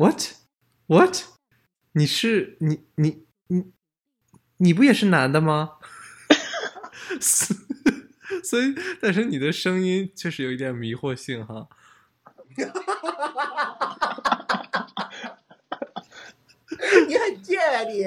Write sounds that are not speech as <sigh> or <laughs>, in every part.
What What？你是你你你你不也是男的吗？<laughs> 所以，但是你的声音确实有一点迷惑性哈。你很贱啊你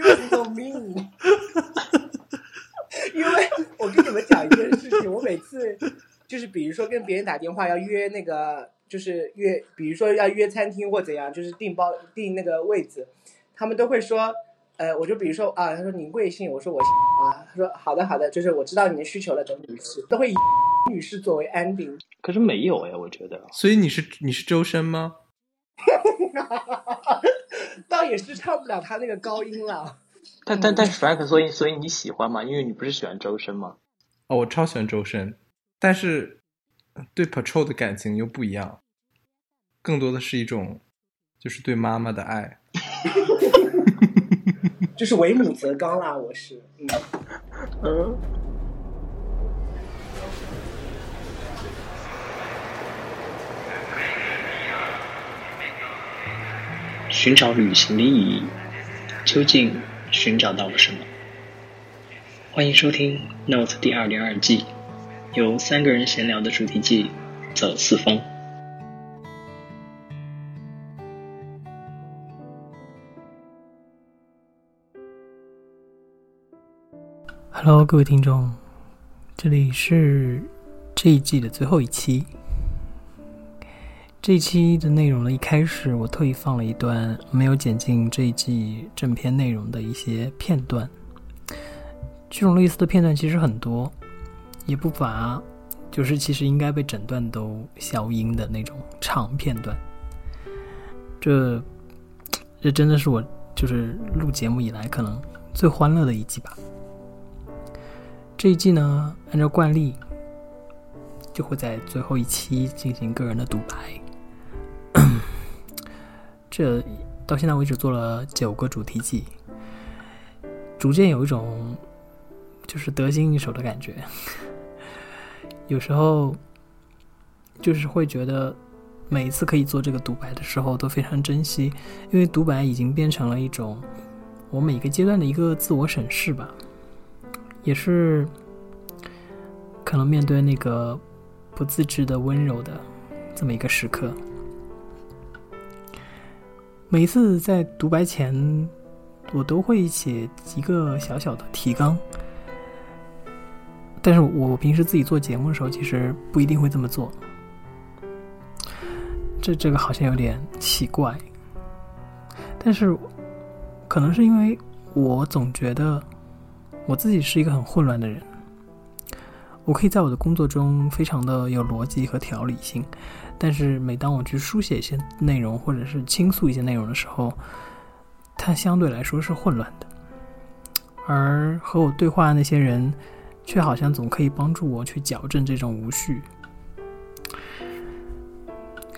，You're so mean。<laughs> 因为我跟你们讲一件事情，我每次就是比如说跟别人打电话要约那个，就是约，比如说要约餐厅或怎样，就是订包订那个位置，他们都会说，呃，我就比如说啊，他说您贵姓？我说我姓啊，他说好的好的，就是我知道你的需求了，等女士都会以女士作为 ending。可是没有哎，我觉得。所以你是你是周深吗？<laughs> 倒也是唱不了他那个高音了。但但但是 Frank，所以所以你喜欢吗？因为你不是喜欢周深吗？哦，我超喜欢周深，但是对 Patrol 的感情又不一样，更多的是一种就是对妈妈的爱。<laughs> 就是为母则刚啦，我是。嗯。寻找旅行的意义，究竟寻找到了什么？欢迎收听《Note》第二点二季，由三个人闲聊的主题季《走四方》。Hello，各位听众，这里是这一季的最后一期。这一期的内容呢，一开始我特意放了一段没有剪进这一季正片内容的一些片段。这种类似的片段其实很多，也不乏就是其实应该被整段都消音的那种长片段。这这真的是我就是录节目以来可能最欢乐的一季吧。这一季呢，按照惯例就会在最后一期进行个人的独白。<clears throat> 这到现在为止做了九个主题季，逐渐有一种就是得心应手的感觉。<laughs> 有时候就是会觉得每一次可以做这个独白的时候都非常珍惜，因为独白已经变成了一种我每个阶段的一个自我审视吧，也是可能面对那个不自知的温柔的这么一个时刻。每次在独白前，我都会写一个小小的提纲。但是我平时自己做节目的时候，其实不一定会这么做。这这个好像有点奇怪，但是可能是因为我总觉得我自己是一个很混乱的人。我可以在我的工作中非常的有逻辑和条理性。但是每当我去书写一些内容，或者是倾诉一些内容的时候，它相对来说是混乱的。而和我对话的那些人，却好像总可以帮助我去矫正这种无序。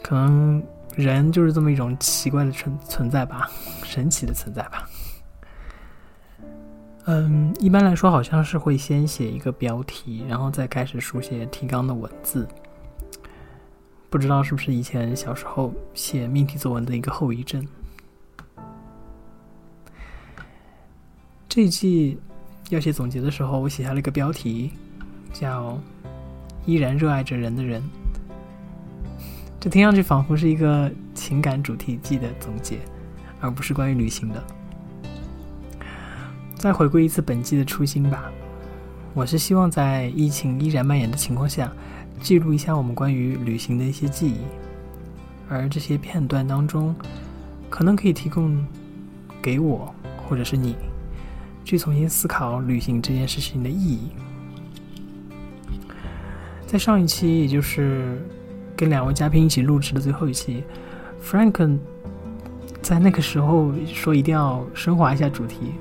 可能人就是这么一种奇怪的存存在吧，神奇的存在吧。嗯，一般来说好像是会先写一个标题，然后再开始书写提纲的文字。不知道是不是以前小时候写命题作文的一个后遗症。这一季要写总结的时候，我写下了一个标题，叫“依然热爱着人的人”。这听上去仿佛是一个情感主题季的总结，而不是关于旅行的。再回归一次本季的初心吧，我是希望在疫情依然蔓延的情况下。记录一下我们关于旅行的一些记忆，而这些片段当中，可能可以提供给我或者是你，去重新思考旅行这件事情的意义。在上一期，也就是跟两位嘉宾一起录制的最后一期，Franken 在那个时候说一定要升华一下主题。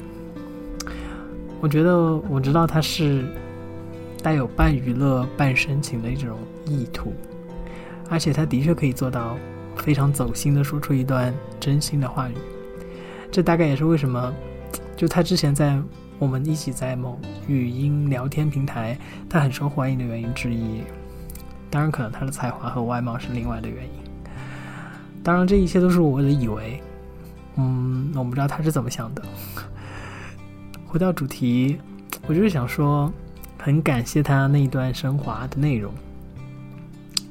我觉得我知道他是。带有半娱乐半深情的一种意图，而且他的确可以做到非常走心的说出一段真心的话语。这大概也是为什么，就他之前在我们一起在某语音聊天平台，他很受欢迎的原因之一。当然，可能他的才华和外貌是另外的原因。当然，这一切都是我的以为。嗯，我不知道他是怎么想的。回到主题，我就是想说，很感谢他那一段升华的内容，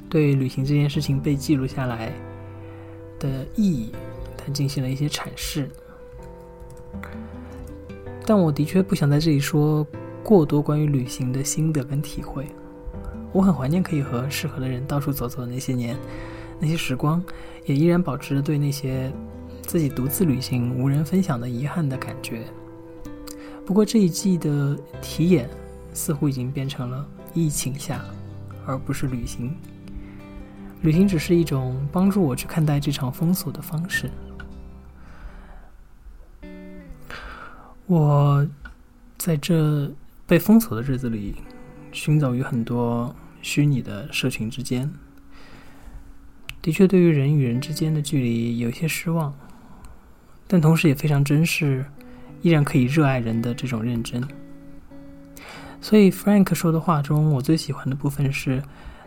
对旅行这件事情被记录下来的意义，他进行了一些阐释。但我的确不想在这里说过多关于旅行的心得跟体会。我很怀念可以和适合的人到处走走的那些年，那些时光，也依然保持着对那些自己独自旅行无人分享的遗憾的感觉。不过这一季的题眼似乎已经变成了疫情下，而不是旅行。旅行只是一种帮助我去看待这场封锁的方式。我在这被封锁的日子里，行走于很多。虚拟的社群之间，的确对于人与人之间的距离有些失望，但同时也非常珍视依然可以热爱人的这种认真。所以 Frank 说的话中，我最喜欢的部分是，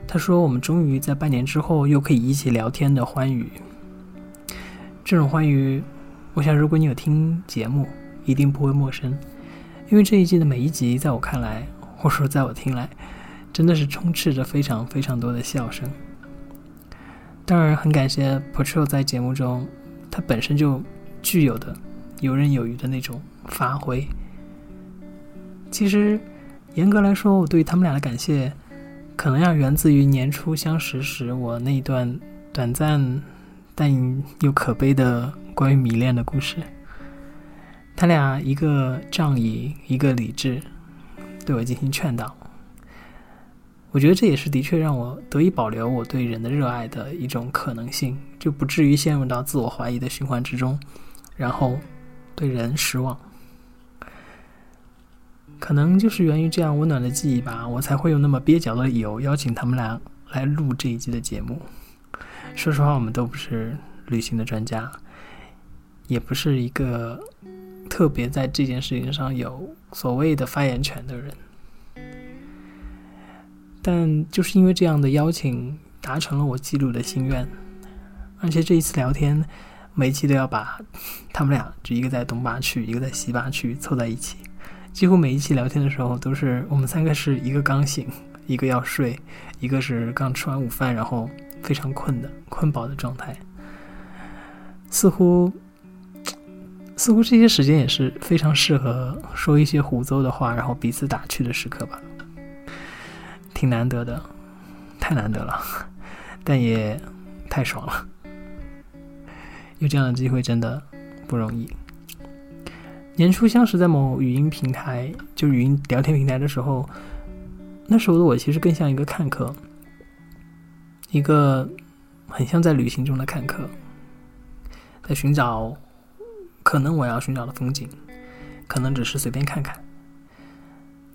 他说我们终于在半年之后又可以一起聊天的欢愉。这种欢愉，我想如果你有听节目，一定不会陌生，因为这一季的每一集，在我看来，或者说在我听来。真的是充斥着非常非常多的笑声。当然，很感谢 Patrol 在节目中，他本身就具有的游刃有余的那种发挥。其实，严格来说，我对他们俩的感谢，可能要源自于年初相识时我那段短暂但又可悲的关于迷恋的故事。他俩一个仗义，一个理智，对我进行劝导。我觉得这也是的确让我得以保留我对人的热爱的一种可能性，就不至于陷入到自我怀疑的循环之中，然后对人失望。可能就是源于这样温暖的记忆吧，我才会有那么蹩脚的理由邀请他们俩来录这一季的节目。说实话，我们都不是旅行的专家，也不是一个特别在这件事情上有所谓的发言权的人。但就是因为这样的邀请，达成了我记录的心愿。而且这一次聊天，每一期都要把 <laughs> 他们俩，就一个在东八区，一个在西八区凑在一起。几乎每一期聊天的时候，都是我们三个是一个刚醒，一个要睡，一个是刚吃完午饭，然后非常困的困饱的状态。似乎，似乎这些时间也是非常适合说一些胡诌的话，然后彼此打趣的时刻吧。挺难得的，太难得了，但也太爽了。有这样的机会真的不容易。年初相识在某语音平台，就语音聊天平台的时候，那时候的我其实更像一个看客，一个很像在旅行中的看客，在寻找可能我要寻找的风景，可能只是随便看看。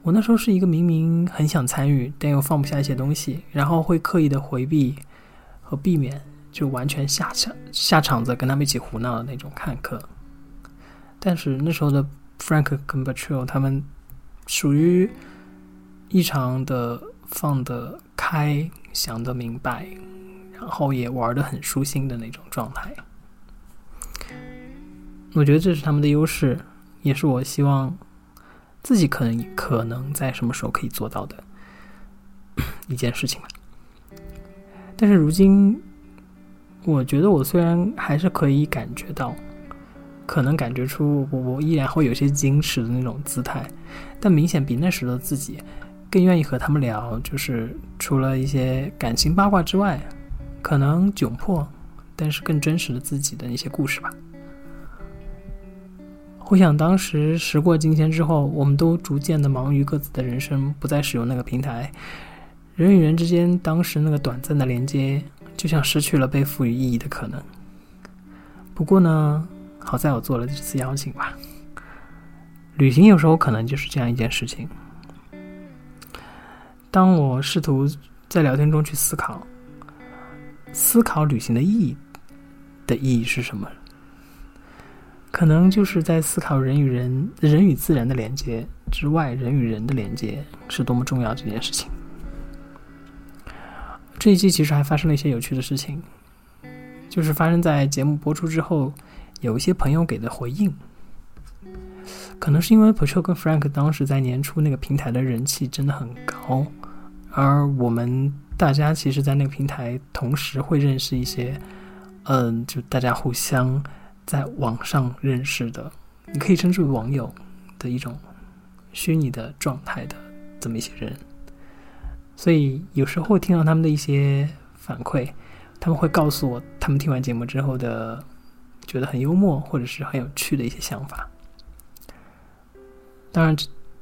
我那时候是一个明明很想参与，但又放不下一些东西，然后会刻意的回避和避免，就完全下场下场子跟他们一起胡闹的那种看客。但是那时候的 Frank 跟 Patrol 他们属于异常的放得开、想得明白，然后也玩得很舒心的那种状态。我觉得这是他们的优势，也是我希望。自己可能可能在什么时候可以做到的一件事情吧。但是如今，我觉得我虽然还是可以感觉到，可能感觉出我我依然会有些矜持的那种姿态，但明显比那时的自己更愿意和他们聊，就是除了一些感情八卦之外，可能窘迫，但是更真实的自己的那些故事吧。回想当时时过境迁之后，我们都逐渐的忙于各自的人生，不再使用那个平台。人与人之间当时那个短暂的连接，就像失去了被赋予意义的可能。不过呢，好在我做了这次邀请吧。旅行有时候可能就是这样一件事情。当我试图在聊天中去思考，思考旅行的意义的意义是什么？可能就是在思考人与人、人与自然的连接之外，人与人的连接是多么重要这件事情。这一季其实还发生了一些有趣的事情，就是发生在节目播出之后，有一些朋友给的回应。可能是因为 p a t r o 跟 Frank 当时在年初那个平台的人气真的很高，而我们大家其实，在那个平台同时会认识一些，嗯，就大家互相在网上认识的，你可以称之为网友的一种虚拟的状态的这么一些人。所以有时候听到他们的一些反馈，他们会告诉我他们听完节目之后的觉得很幽默或者是很有趣的一些想法。当然，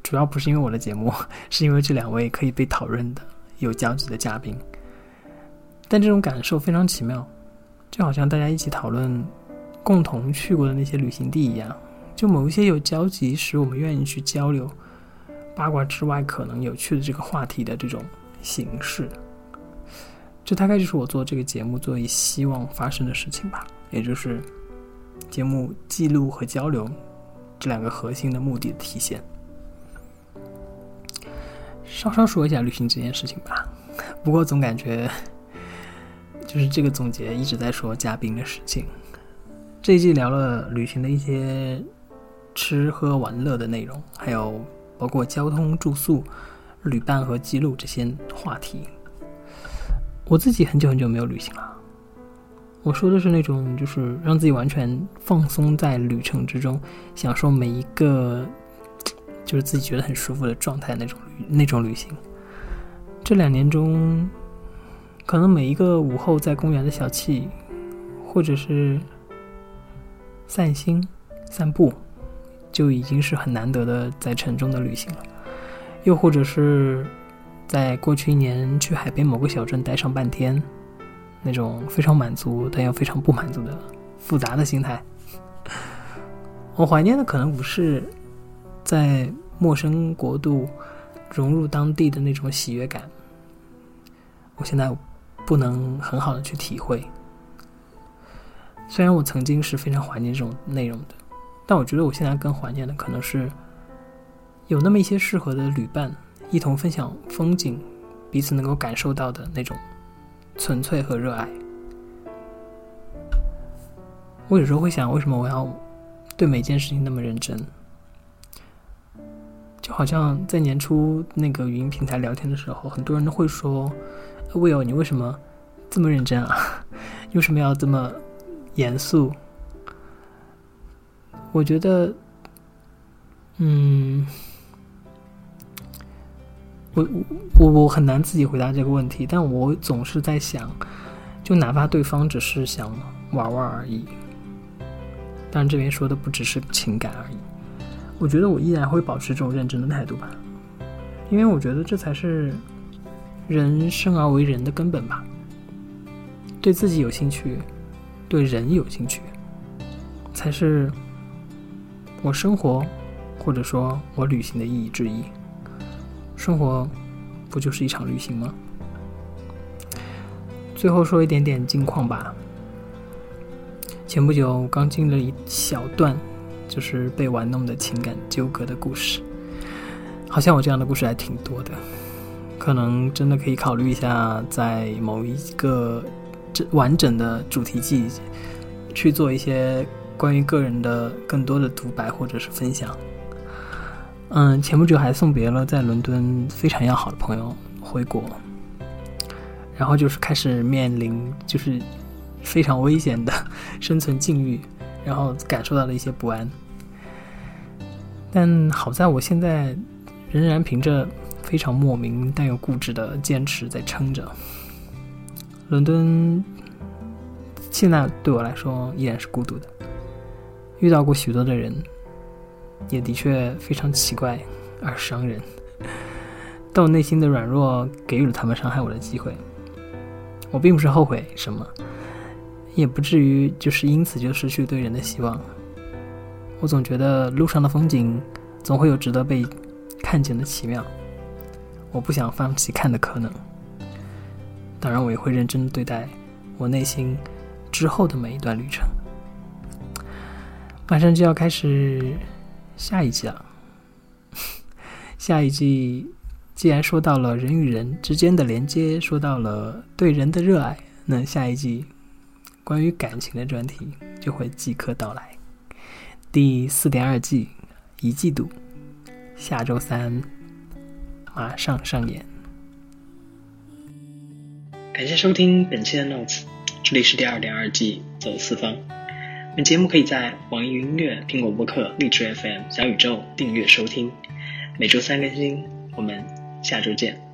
主要不是因为我的节目，<laughs> 是因为这两位可以被讨论的有交集的嘉宾。但这种感受非常奇妙，就好像大家一起讨论共同去过的那些旅行地一样，就某一些有交集，使我们愿意去交流八卦之外可能有趣的这个话题的这种形式。这大概就是我做这个节目最希望发生的事情吧，也就是节目记录和交流。这两个核心的目的的体现。稍稍说一下旅行这件事情吧，不过总感觉就是这个总结一直在说嘉宾的事情。这一季聊了旅行的一些吃喝玩乐的内容，还有包括交通、住宿、旅伴和记录这些话题。我自己很久很久没有旅行了。我说的是那种，就是让自己完全放松在旅程之中，享受每一个，就是自己觉得很舒服的状态那种那种旅行。这两年中，可能每一个午后在公园的小憩，或者是散心、散步，就已经是很难得的在城中的旅行了。又或者是在过去一年去海边某个小镇待上半天。那种非常满足但又非常不满足的复杂的心态，我怀念的可能不是在陌生国度融入当地的那种喜悦感，我现在不能很好的去体会。虽然我曾经是非常怀念这种内容的，但我觉得我现在更怀念的可能是有那么一些适合的旅伴，一同分享风景，彼此能够感受到的那种。纯粹和热爱。我有时候会想，为什么我要对每件事情那么认真？就好像在年初那个语音平台聊天的时候，很多人都会说：“Will，你为什么这么认真啊？<laughs> 为什么要这么严肃？”我觉得，嗯。我我我很难自己回答这个问题，但我总是在想，就哪怕对方只是想玩玩而已，但这边说的不只是情感而已，我觉得我依然会保持这种认真的态度吧，因为我觉得这才是人生而为人的根本吧，对自己有兴趣，对人有兴趣，才是我生活或者说我旅行的意义之一。生活不就是一场旅行吗？最后说一点点近况吧。前不久刚经历了一小段，就是被玩弄的情感纠葛的故事。好像我这样的故事还挺多的，可能真的可以考虑一下，在某一个整完整的主题季去做一些关于个人的更多的独白或者是分享。嗯，前不久还送别了在伦敦非常要好的朋友回国，然后就是开始面临就是非常危险的 <laughs> 生存境遇，然后感受到了一些不安。但好在我现在仍然凭着非常莫名但又固执的坚持在撑着。伦敦现在对我来说依然是孤独的，遇到过许多的人。也的确非常奇怪而伤人，但我内心的软弱给予了他们伤害我的机会。我并不是后悔什么，也不至于就是因此就失去对人的希望。我总觉得路上的风景总会有值得被看见的奇妙，我不想放弃看的可能。当然，我也会认真对待我内心之后的每一段旅程。马上就要开始。下一季了，<laughs> 下一季既然说到了人与人之间的连接，说到了对人的热爱，那下一季关于感情的专题就会即刻到来。第四点二季一季度，下周三马上上演。感谢收听本期的 Notes，这里是第二点二季走四方。本节目可以在网易云音乐、苹果播客、荔枝 FM、小宇宙订阅收听，每周三更新。我们下周见。